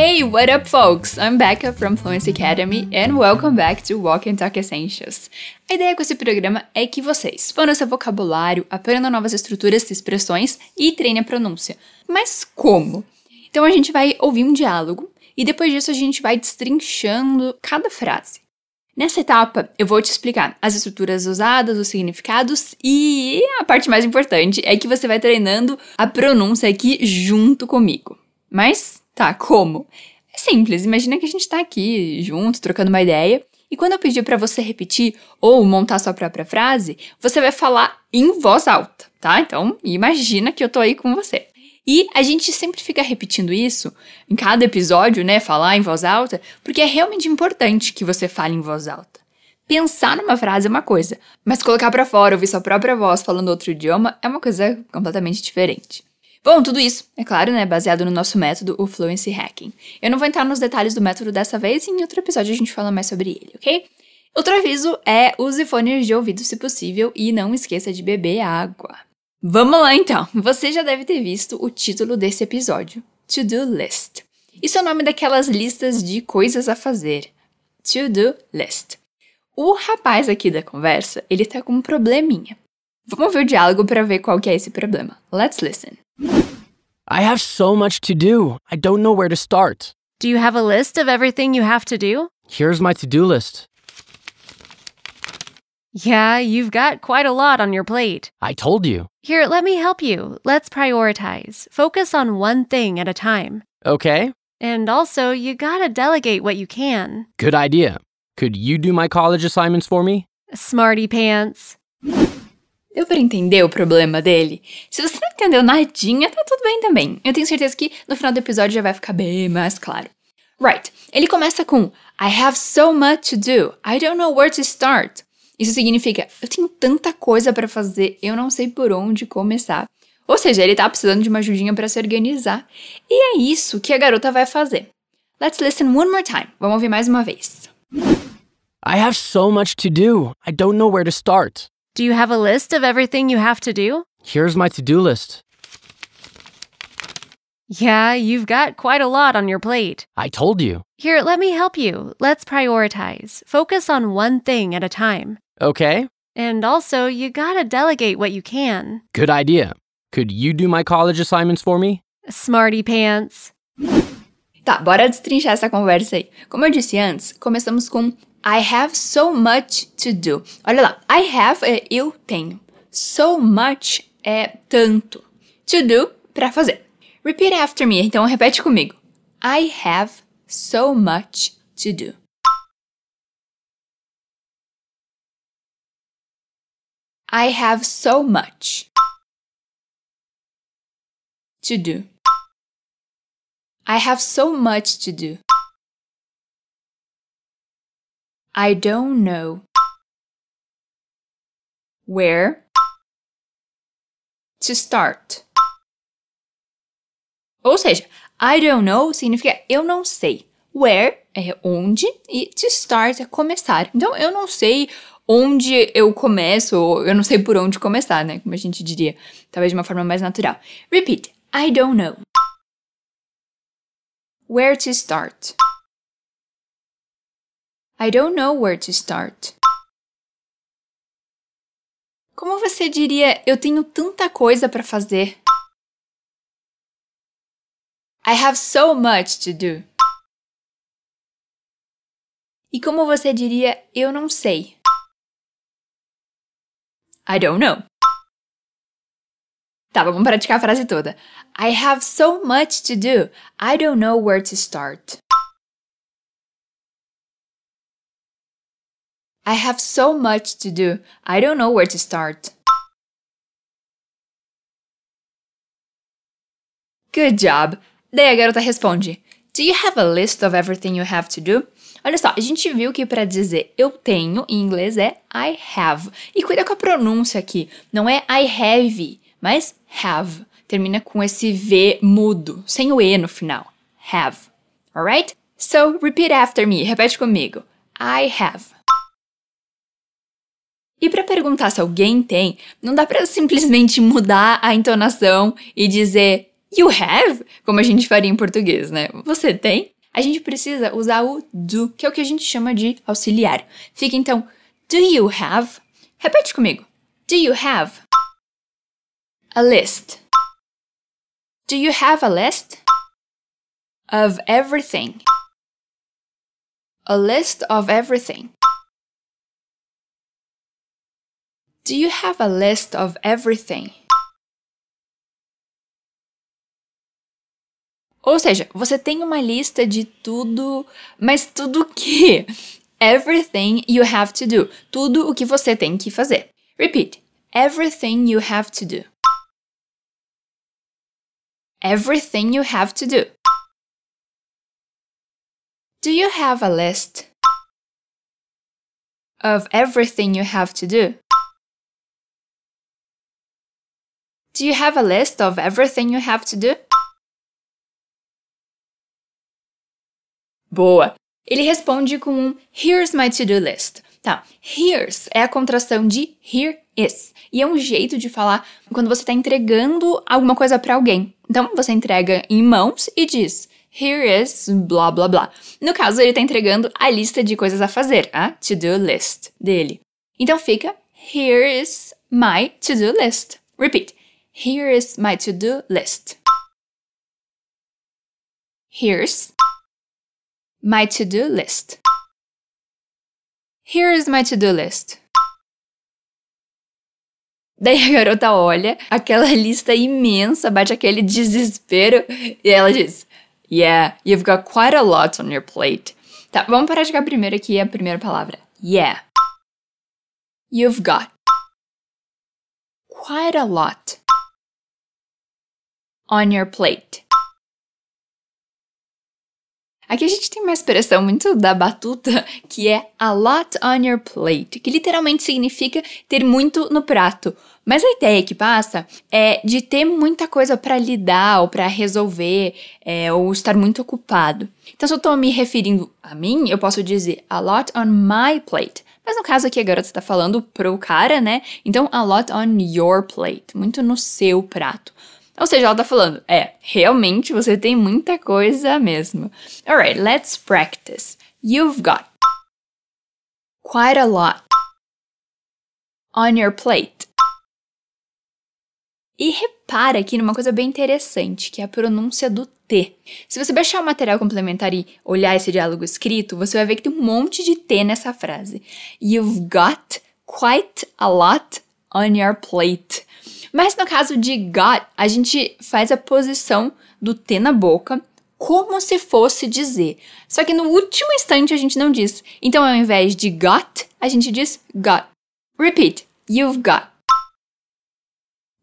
Hey, what up, folks? I'm Becca from Fluency Academy and welcome back to Walk and Talk Essentials. A ideia com esse programa é que vocês expandam seu vocabulário, aprendam novas estruturas de expressões e treinem a pronúncia. Mas como? Então a gente vai ouvir um diálogo e depois disso a gente vai destrinchando cada frase. Nessa etapa, eu vou te explicar as estruturas usadas, os significados e a parte mais importante é que você vai treinando a pronúncia aqui junto comigo. Mas, tá, como? É simples, imagina que a gente tá aqui junto, trocando uma ideia, e quando eu pedir para você repetir ou montar sua própria frase, você vai falar em voz alta, tá? Então, imagina que eu tô aí com você. E a gente sempre fica repetindo isso em cada episódio, né? Falar em voz alta, porque é realmente importante que você fale em voz alta. Pensar numa frase é uma coisa, mas colocar para fora, ouvir sua própria voz falando outro idioma é uma coisa completamente diferente. Bom, tudo isso, é claro, né, baseado no nosso método, o Fluency Hacking. Eu não vou entrar nos detalhes do método dessa vez, em outro episódio a gente fala mais sobre ele, ok? Outro aviso é use fones de ouvido se possível e não esqueça de beber água. Vamos lá então! Você já deve ter visto o título desse episódio: To Do List. Isso é o nome daquelas listas de coisas a fazer. To Do List. O rapaz aqui da conversa, ele tá com um probleminha. Vamos ver o diálogo para ver qual que é esse problema. Let's listen. I have so much to do. I don't know where to start. Do you have a list of everything you have to do? Here's my to do list. Yeah, you've got quite a lot on your plate. I told you. Here, let me help you. Let's prioritize. Focus on one thing at a time. Okay, And also, you gotta delegate what you can. good idea. Could you do my college assignments for me? Smarty pants. Deu pra entender o problema dele? Se você não entendeu nadinha, tá tudo bem também. Eu tenho certeza que no final do episódio já vai ficar bem mais claro. Right. Ele começa com I have so much to do. I don't know where to start. Isso significa eu tenho tanta coisa pra fazer, eu não sei por onde começar. Ou seja, ele tá precisando de uma ajudinha pra se organizar. E é isso que a garota vai fazer. Let's listen one more time. Vamos ouvir mais uma vez. I have so much to do. I don't know where to start. Do you have a list of everything you have to do? Here's my to do list. Yeah, you've got quite a lot on your plate. I told you. Here, let me help you. Let's prioritize. Focus on one thing at a time. Okay, And also, you gotta delegate what you can. good idea. Could you do my college assignments for me? Smarty pants. Tá, bora destrinchar essa conversa aí. Como eu disse antes, começamos com I have so much to do. Olha lá, I have é eu tenho. So much é tanto. To do, pra fazer. Repeat after me, então repete comigo. I have so much to do. I have so much to do. I have so much to do. I don't know where to start. Ou seja, I don't know significa eu não sei. Where é onde e to start é começar. Então eu não sei onde eu começo, ou eu não sei por onde começar, né? Como a gente diria, talvez de uma forma mais natural. Repeat. I don't know. Where to start? I don't know where to start. Como você diria, eu tenho tanta coisa para fazer? I have so much to do. E como você diria, eu não sei? I don't know. Tá, vamos praticar a frase toda. I have so much to do. I don't know where to start. I have so much to do. I don't know where to start. Good job. Daí a garota responde: Do you have a list of everything you have to do? Olha só, a gente viu que para dizer eu tenho em inglês é I have. E cuida com a pronúncia aqui. Não é I have, mas have. Termina com esse V mudo, sem o E no final. Have. Alright? So, repeat after me. Repete comigo. I have. E para perguntar se alguém tem, não dá para simplesmente mudar a entonação e dizer You have? Como a gente faria em português, né? Você tem? A gente precisa usar o do, que é o que a gente chama de auxiliar. Fica então, do you have? Repete comigo. Do you have a list? Do you have a list of everything? A list of everything. Do you have a list of everything? Ou seja, você tem uma lista de tudo, mas tudo o que? Everything you have to do. Tudo o que você tem que fazer. Repeat. Everything you have to do. Everything you have to do. Do you have a list of everything you have to do? Do you have a list of everything you have to do? Boa! Ele responde com um Here's my to-do list. Tá, here's é a contração de here is. E é um jeito de falar quando você está entregando alguma coisa para alguém. Então, você entrega em mãos e diz Here is blá blá blá. No caso, ele está entregando a lista de coisas a fazer, a to-do list dele. Então fica Here is my to-do list. Repeat. Here is my to-do list. Here's my to-do list. Here is my to-do list. Daí a garota olha aquela lista imensa, bate aquele desespero e ela diz: Yeah, you've got quite a lot on your plate. Tá, vamos parar de jogar primeiro aqui a primeira palavra. Yeah. You've got quite a lot on your plate. Aqui a gente tem uma expressão muito da batuta que é a lot on your plate, que literalmente significa ter muito no prato. Mas a ideia que passa é de ter muita coisa para lidar ou para resolver, é, ou estar muito ocupado. Então, se eu estou me referindo a mim, eu posso dizer a lot on my plate. Mas no caso aqui a garota está falando pro cara, né? Então, a lot on your plate, muito no seu prato. Ou seja, ela tá falando, é, realmente você tem muita coisa mesmo. Alright, let's practice. You've got quite a lot on your plate. E repara aqui numa coisa bem interessante, que é a pronúncia do T. Se você baixar o material complementar e olhar esse diálogo escrito, você vai ver que tem um monte de T nessa frase. You've got quite a lot on your plate. Mas no caso de got, a gente faz a posição do T na boca como se fosse dizer. Só que no último instante a gente não diz. Então ao invés de got, a gente diz got. Repeat. You've got.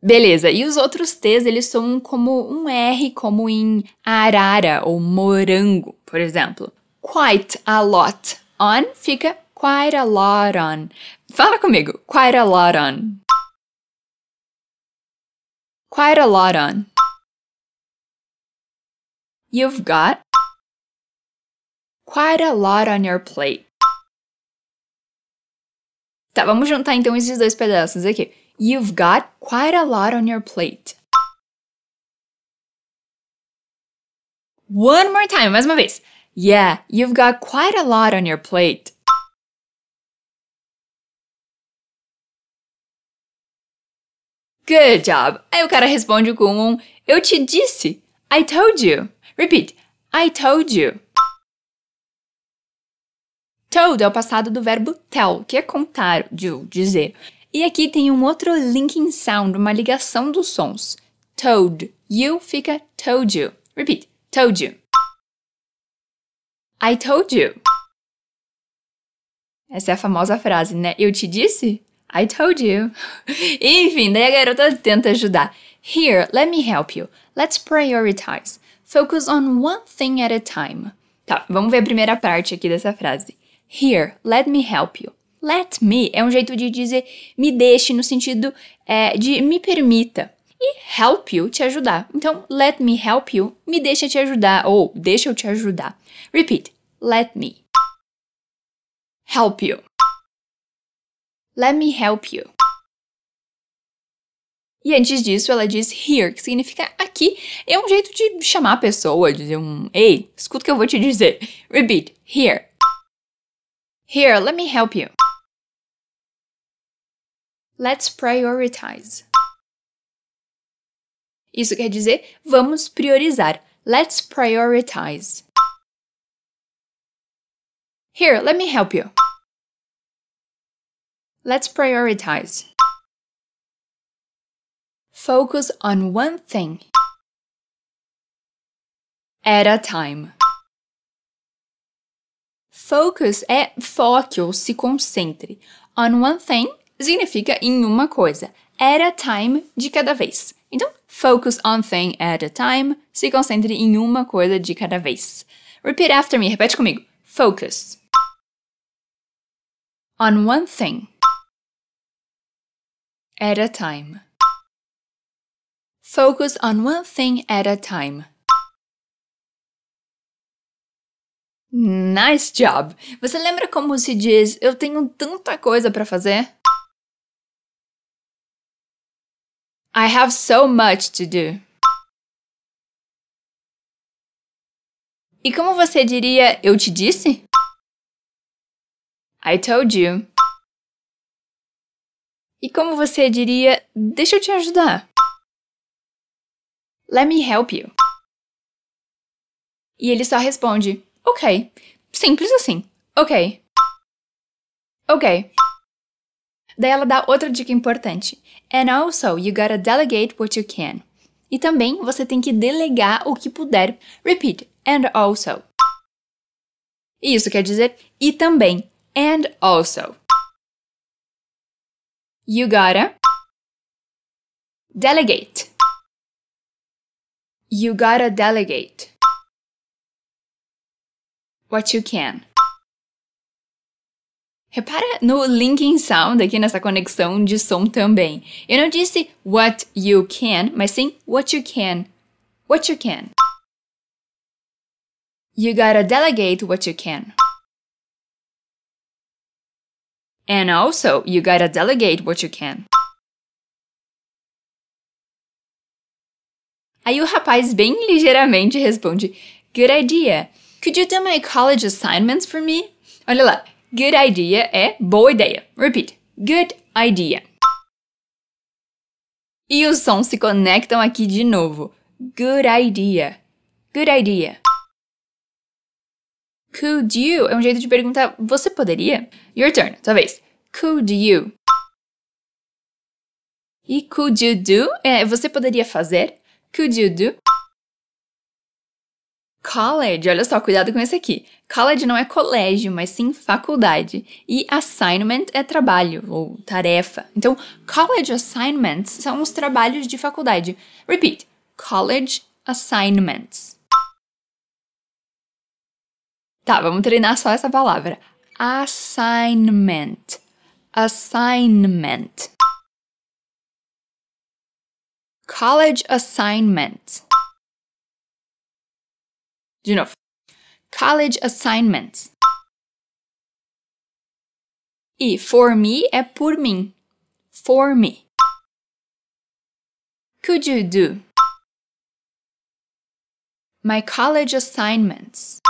Beleza, e os outros T's eles são como um R, como em arara ou morango, por exemplo. Quite a lot on fica quite a lot on. Fala comigo, quite a lot on quite a lot on. You've got quite a lot on your plate. Tá, vamos juntar então esses dois pedaços aqui. You've got quite a lot on your plate. One more time, mais uma vez. Yeah, you've got quite a lot on your plate. Good job! Aí o cara responde com um Eu te disse. I told you. Repeat. I told you. Told é o passado do verbo tell, que é contar, dizer. E aqui tem um outro linking sound, uma ligação dos sons. Told you fica told you. Repeat. Told you. I told you. Essa é a famosa frase, né? Eu te disse? I told you. Enfim, daí a garota tenta ajudar. Here, let me help you. Let's prioritize. Focus on one thing at a time. Tá, vamos ver a primeira parte aqui dessa frase. Here, let me help you. Let me é um jeito de dizer me deixe no sentido é, de me permita. E help you te ajudar. Então, let me help you, me deixa te ajudar ou deixa eu te ajudar. Repeat. Let me help you. Let me help you. E antes disso, ela diz here, que significa aqui. É um jeito de chamar a pessoa, dizer um Ei, escuta o que eu vou te dizer. Repeat, here. Here, let me help you. Let's prioritize. Isso quer dizer vamos priorizar. Let's prioritize. Here, let me help you. Let's prioritize. Focus on one thing at a time. Focus é ou se concentre. On one thing significa em uma coisa. At a time, de cada vez. Então, focus on thing at a time. Se concentre em uma coisa de cada vez. Repeat after me. Repete comigo. Focus. On one thing. At a time. Focus on one thing at a time. Nice job! Você lembra como se diz eu tenho tanta coisa para fazer? I have so much to do. E como você diria eu te disse? I told you. E como você diria deixa eu te ajudar? Let me help you. E ele só responde ok. Simples assim. Ok. Ok. Daí ela dá outra dica importante. And also, you gotta delegate what you can. E também você tem que delegar o que puder. Repeat. And also. Isso quer dizer e também. And also. You gotta delegate. You gotta delegate what you can. Repara no linking sound aqui nessa conexão de som também. Eu não disse what you can, mas sim what you can. What you can. You gotta delegate what you can. And also, you gotta delegate what you can. Aí o rapaz bem ligeiramente responde: Good idea. Could you do my college assignments for me? Olha lá, good idea é boa ideia. Repeat. Good idea. E os sons se conectam aqui de novo. Good idea. Good idea. Could you é um jeito de perguntar você poderia? Your turn, talvez. Could you? E could you do é você poderia fazer? Could you do? College, olha só, cuidado com esse aqui. College não é colégio, mas sim faculdade. E assignment é trabalho ou tarefa. Então, college assignments são os trabalhos de faculdade. Repeat. College assignments. Tá, vamos treinar só essa palavra. Assignment. Assignment. College assignment. De novo. College assignments. E for me é por mim. For me. Could you do? My college assignments.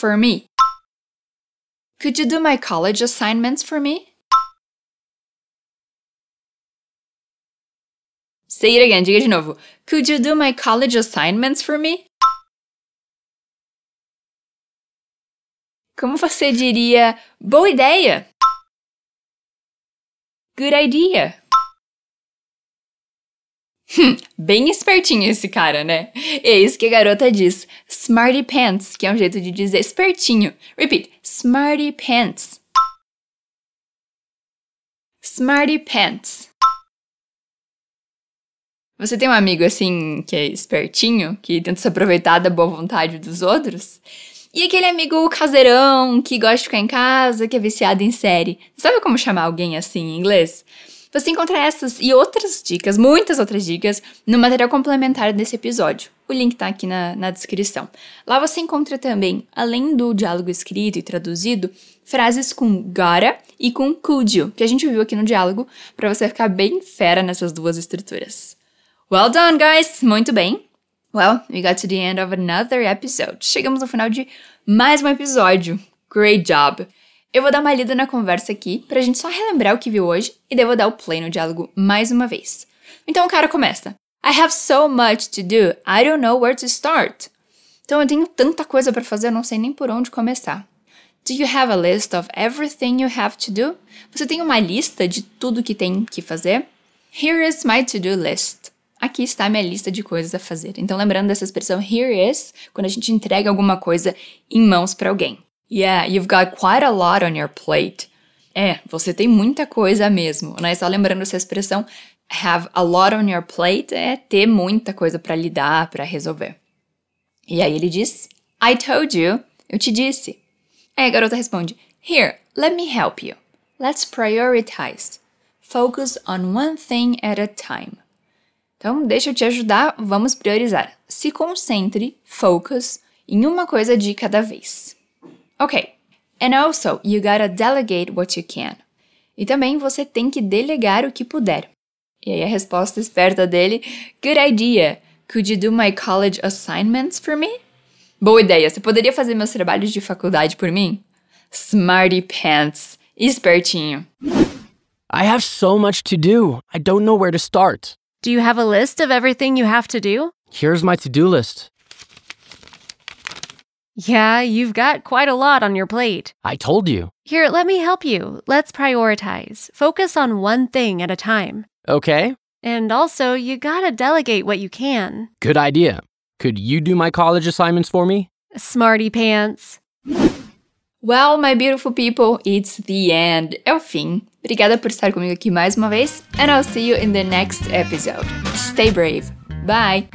For me. Could you do my college assignments for me? Say it again, diga de novo. Could you do my college assignments for me? Como você diria boa ideia? Good idea. Hum, bem espertinho esse cara, né? É isso que a garota diz. Smarty pants, que é um jeito de dizer espertinho. Repeat. Smarty pants. Smarty pants. Você tem um amigo assim que é espertinho, que tenta se aproveitar da boa vontade dos outros? E aquele amigo caseirão que gosta de ficar em casa, que é viciado em série. Sabe como chamar alguém assim em inglês? Você encontra essas e outras dicas, muitas outras dicas, no material complementar desse episódio. O link tá aqui na, na descrição. Lá você encontra também, além do diálogo escrito e traduzido, frases com gotta e com could you, que a gente viu aqui no diálogo, para você ficar bem fera nessas duas estruturas. Well done, guys! Muito bem! Well, we got to the end of another episode. Chegamos no final de mais um episódio. Great job! Eu vou dar uma lida na conversa aqui pra gente só relembrar o que viu hoje e daí vou dar o play no diálogo mais uma vez. Então o cara começa: I have so much to do, I don't know where to start. Então eu tenho tanta coisa para fazer, eu não sei nem por onde começar. Do you have a list of everything you have to do? Você tem uma lista de tudo que tem que fazer? Here is my to-do list. Aqui está a minha lista de coisas a fazer. Então, lembrando dessa expressão here is, quando a gente entrega alguma coisa em mãos para alguém. Yeah, you've got quite a lot on your plate. É, você tem muita coisa mesmo, né? Só lembrando essa expressão have a lot on your plate é ter muita coisa para lidar, para resolver. E aí ele diz: I told you, eu te disse. Aí a garota responde: Here, let me help you. Let's prioritize. Focus on one thing at a time. Então, deixa eu te ajudar, vamos priorizar. Se concentre, focus, em uma coisa de cada vez. Ok. And also, you gotta delegate what you can. E também você tem que delegar o que puder. E aí a resposta esperta dele: Good idea. Could you do my college assignments for me? Boa ideia. Você poderia fazer meus trabalhos de faculdade por mim? Smarty pants. Espertinho. I have so much to do. I don't know where to start. Do you have a list of everything you have to do? Here's my to do list. Yeah, you've got quite a lot on your plate. I told you. Here, let me help you. Let's prioritize. Focus on one thing at a time. Okay, And also, you gotta delegate what you can. good idea. Could you do my college assignments for me? Smarty pants. Well, my beautiful people, it's the end. É o fim. Obrigada por estar comigo aqui mais uma vez, and I'll see you in the next episode. Stay brave. Bye.